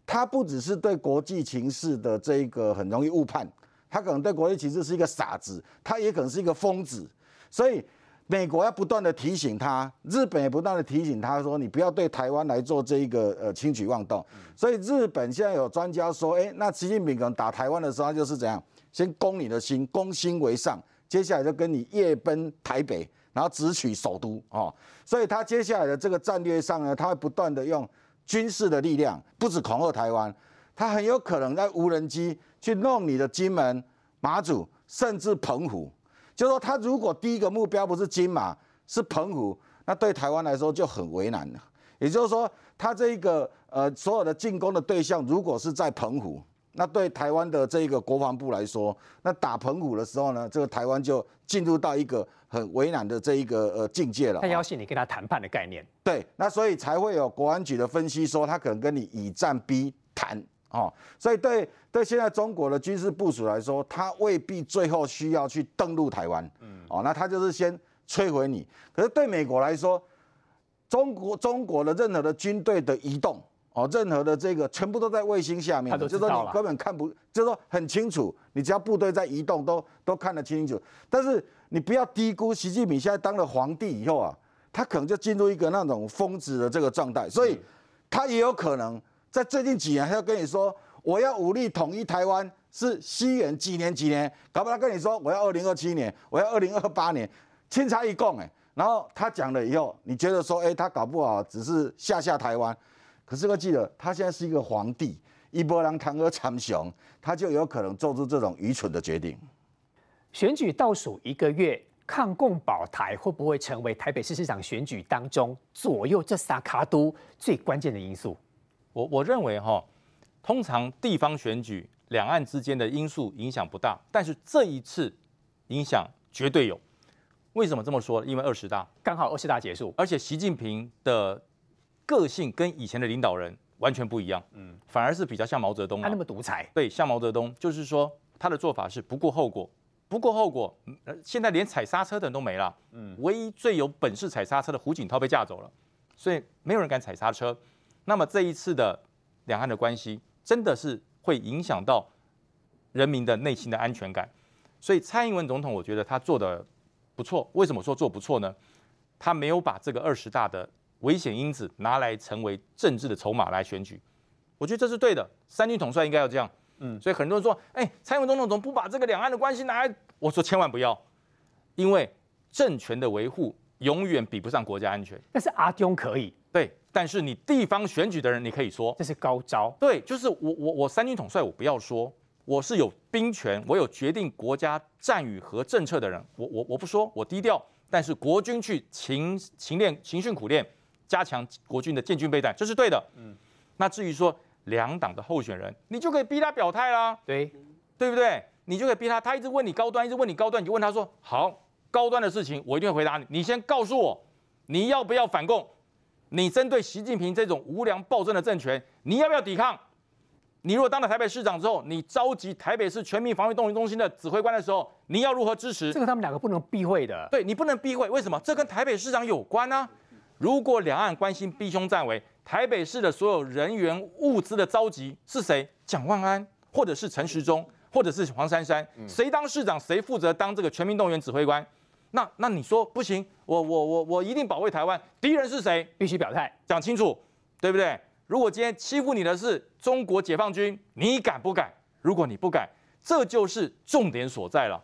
他不只是对国际情势的这一个很容易误判，他可能对国际情势是一个傻子，他也可能是一个疯子。所以，美国要不断的提醒他，日本也不断的提醒他说，你不要对台湾来做这一个呃轻举妄动。所以，日本现在有专家说，哎，那习近平可能打台湾的时候，他就是怎样，先攻你的心，攻心为上，接下来就跟你夜奔台北。然后直取首都哦，所以他接下来的这个战略上呢，他会不断的用军事的力量，不止恐吓台湾，他很有可能在无人机去弄你的金门、马祖，甚至澎湖。就说他如果第一个目标不是金马，是澎湖，那对台湾来说就很为难了。也就是说，他这一个呃所有的进攻的对象，如果是在澎湖。那对台湾的这一个国防部来说，那打澎湖的时候呢，这个台湾就进入到一个很为难的这一个呃境界了。他要挟你跟他谈判的概念。对，那所以才会有国安局的分析说，他可能跟你以战逼谈哦。所以对对现在中国的军事部署来说，他未必最后需要去登陆台湾。嗯。哦，那他就是先摧毁你。可是对美国来说，中国中国的任何的军队的移动。哦，任何的这个全部都在卫星下面，就说你根本看不，就说很清楚，你只要部队在移动，都都看得清清楚。但是你不要低估习近平现在当了皇帝以后啊，他可能就进入一个那种疯子的这个状态，所以他也有可能在最近几年，他要跟你说我要武力统一台湾，是西元几年几年，搞不好跟你说我要二零二七年，我要二零二八年，清差一共哎，然后他讲了以后，你觉得说哎，他搞不好只是吓吓台湾。可是要记得，他现在是一个皇帝，一波浪堂而长雄，他就有可能做出这种愚蠢的决定。选举倒数一个月，抗共保台会不会成为台北市市长选举当中左右这三卡都最关键的因素？我我认为哈，通常地方选举两岸之间的因素影响不大，但是这一次影响绝对有。为什么这么说？因为二十大刚好二十大结束，而且习近平的。个性跟以前的领导人完全不一样，嗯，反而是比较像毛泽东。他那么独裁，对，像毛泽东，就是说他的做法是不顾后果，不顾后果。现在连踩刹车的人都没了，嗯，唯一最有本事踩刹车的胡锦涛被架走了，所以没有人敢踩刹车。那么这一次的两岸的关系，真的是会影响到人民的内心的安全感。所以蔡英文总统，我觉得他做的不错。为什么说做不错呢？他没有把这个二十大的。危险因子拿来成为政治的筹码来选举，我觉得这是对的。三军统帅应该要这样，嗯，所以很多人说，哎，蔡英文总统怎么不把这个两岸的关系拿来？我说千万不要，因为政权的维护永远比不上国家安全。但是阿中可以，对，但是你地方选举的人，你可以说这是高招。对，就是我我我三军统帅，我不要说我是有兵权，我有决定国家战与和政策的人，我我我不说，我低调。但是国军去勤勤练、勤训苦练。加强国军的建军备战，这是对的。嗯，那至于说两党的候选人，你就可以逼他表态啦。对，对不对？你就可以逼他，他一直问你高端，一直问你高端，你就问他说：好，高端的事情我一定会回答你。你先告诉我，你要不要反共？你针对习近平这种无良暴政的政权，你要不要抵抗？你如果当了台北市长之后，你召集台北市全民防御动员中心的指挥官的时候，你要如何支持？这个他们两个不能避讳的。对你不能避讳，为什么？这跟台北市长有关呢？如果两岸关系逼凶战危，台北市的所有人员物资的召集是谁？蒋万安，或者是陈时中，或者是黄珊珊，谁当市长，谁负责当这个全民动员指挥官？那那你说不行，我我我我一定保卫台湾，敌人是谁？必须表态，讲清楚，对不对？如果今天欺负你的是中国解放军，你敢不敢？如果你不敢，这就是重点所在了。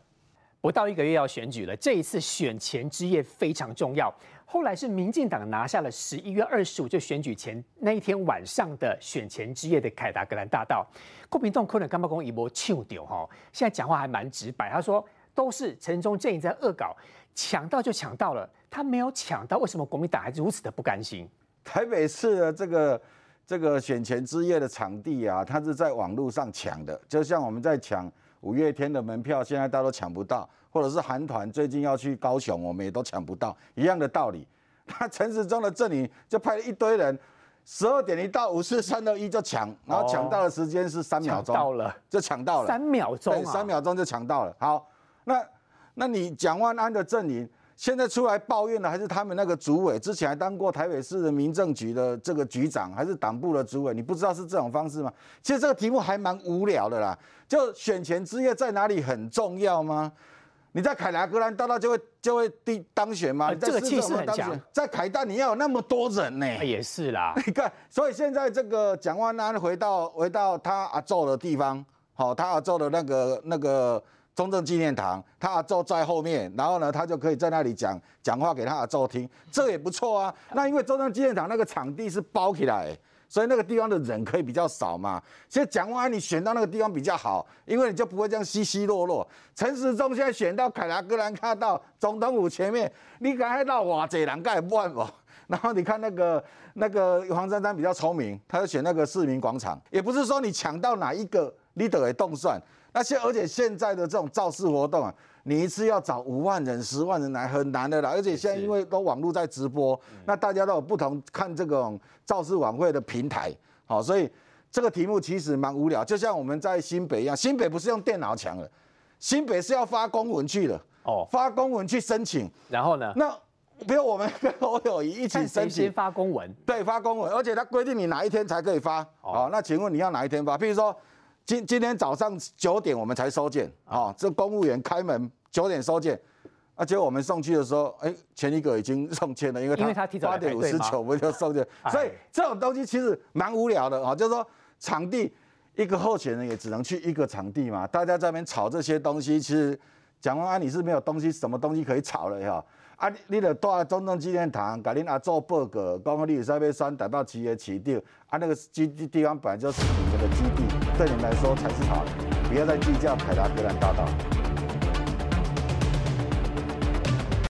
不到一个月要选举了，这一次选前之夜非常重要。后来是民进党拿下了十一月二十五就选举前那一天晚上的选前之夜的凯达格兰大道，郭平栋可能干巴公一波抢掉哈，现在讲话还蛮直白，他说都是陈忠正在恶搞，抢到就抢到了，他没有抢到，为什么国民党还是如此的不甘心？台北市的这个这个选前之夜的场地啊，它是在网络上抢的，就像我们在抢五月天的门票，现在大家都抢不到，或者是韩团最近要去高雄，我们也都抢不到，一样的道理。那陈时中的阵营就派了一堆人，十二点一到，五四三二一就抢，然后抢到的时间是三秒钟，到了就抢到了，三秒钟，对，三秒钟就抢到了。好，那那你蒋万安的阵营？现在出来抱怨的还是他们那个主委，之前还当过台北市的民政局的这个局长，还是党部的主委，你不知道是这种方式吗？其实这个题目还蛮无聊的啦，就选前之夜在哪里很重要吗？你在凯达格兰大道就会就会第当选吗？这个气势很强，在凯大你要有那么多人呢？也是啦，你看，所以现在这个蒋万安回到回到他阿宙的地方，好，他阿宙的那个那个。中正纪念堂，他阿祖在后面，然后呢，他就可以在那里讲讲话给他阿祖听，这也不错啊。那因为中正纪念堂那个场地是包起来，所以那个地方的人可以比较少嘛。其实蒋万安你选到那个地方比较好，因为你就不会这样稀稀落落。陈时中现在选到凯达格兰大道总统府前面，你敢看到哇，这人盖不完不？然后你看那个那个黄珊珊比较聪明，他就选那个市民广场，也不是说你抢到哪一个你都会动算。那些而且现在的这种造势活动啊，你一次要找五万人、十万人来很难的啦。而且现在因为都网络在直播，那大家都有不同看这种造势晚会的平台，好，所以这个题目其实蛮无聊。就像我们在新北一样，新北不是用电脑抢的，新北是要发公文去的哦，发公文去申请。然后呢？那比如我们 跟侯友谊一起申请，先发公文，对，发公文，而且他规定你哪一天才可以发。哦，那请问你要哪一天发？譬如说。今今天早上九点我们才收件啊，这公务员开门九点收件，啊，结果我们送去的时候，哎，前一个已经送签了，因为他八点五十九我们就送件，所以这种东西其实蛮无聊的啊，就是说场地一个候选人也只能去一个场地嘛，大家在那边吵这些东西，其实蒋万安你是没有东西，什么东西可以吵了哈。啊，你著带中正纪念堂，甲恁阿祖报告，讲你有啥要选代表企业市长，啊，那个基地地方本来就是你们的基地，对你们来说才是好的，不要再计较凯达格兰大道。